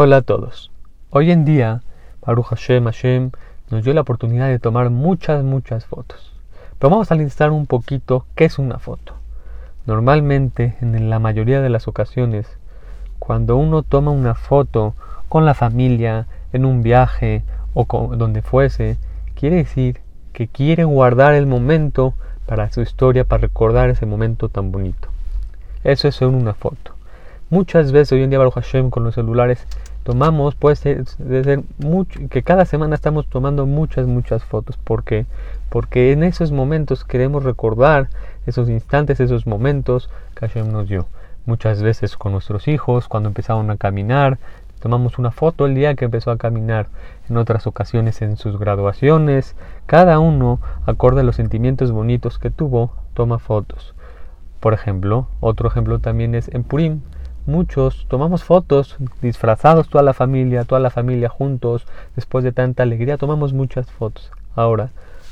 Hola a todos. Hoy en día, Baruch Hashem Hashem nos dio la oportunidad de tomar muchas, muchas fotos. Pero vamos a listar un poquito qué es una foto. Normalmente, en la mayoría de las ocasiones, cuando uno toma una foto con la familia, en un viaje o donde fuese, quiere decir que quiere guardar el momento para su historia, para recordar ese momento tan bonito. Eso es una foto. Muchas veces hoy en día Baruch Hashem con los celulares tomamos, puede ser, ser mucho, que cada semana estamos tomando muchas, muchas fotos. ¿Por qué? Porque en esos momentos queremos recordar esos instantes, esos momentos que Hashem nos dio. Muchas veces con nuestros hijos, cuando empezaron a caminar, tomamos una foto el día que empezó a caminar. En otras ocasiones en sus graduaciones, cada uno, acorde a los sentimientos bonitos que tuvo, toma fotos. Por ejemplo, otro ejemplo también es en Purim muchos tomamos fotos disfrazados toda la familia, toda la familia juntos, después de tanta alegría, tomamos muchas fotos. Ahora,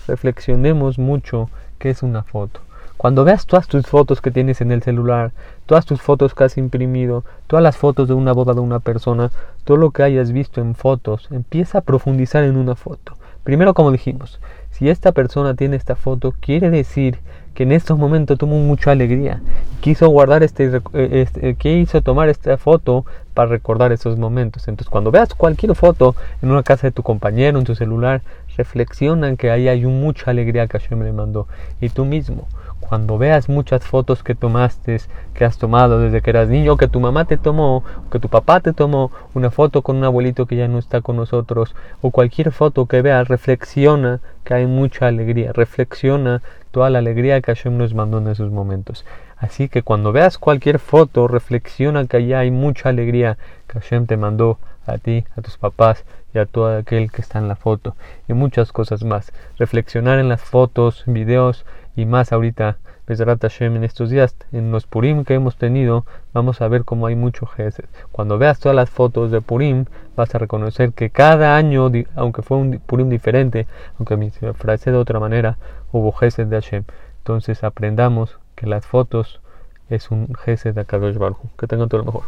reflexionemos mucho qué es una foto. Cuando veas todas tus fotos que tienes en el celular, todas tus fotos que has imprimido, todas las fotos de una boda de una persona, todo lo que hayas visto en fotos, empieza a profundizar en una foto. Primero, como dijimos, si esta persona tiene esta foto, quiere decir que en estos momentos tuvo mucha alegría. Quiso guardar este, eh, este quiso tomar esta foto para recordar esos momentos. Entonces, cuando veas cualquier foto en una casa de tu compañero, en tu celular, reflexiona que ahí hay mucha alegría que Hashem le mandó. Y tú mismo, cuando veas muchas fotos que tomaste, que has tomado desde que eras niño, que tu mamá te tomó, que tu papá te tomó, una foto con un abuelito que ya no está con nosotros, o cualquier foto que veas, reflexiona que hay mucha alegría, reflexiona toda la alegría que Hashem nos mandó en esos momentos. Así que cuando veas cualquier foto, reflexiona que allá hay mucha alegría que Hashem te mandó a ti, a tus papás y a todo aquel que está en la foto y muchas cosas más. Reflexionar en las fotos, videos y más ahorita, Besrat Hashem, en estos días, en los Purim que hemos tenido, vamos a ver cómo hay mucho Gesed. Cuando veas todas las fotos de Purim, vas a reconocer que cada año, aunque fue un Purim diferente, aunque me frase de otra manera, hubo Gesed de Hashem. Entonces aprendamos que las fotos es un Gesed de Akadosh Baruj. Que tengan todo lo mejor.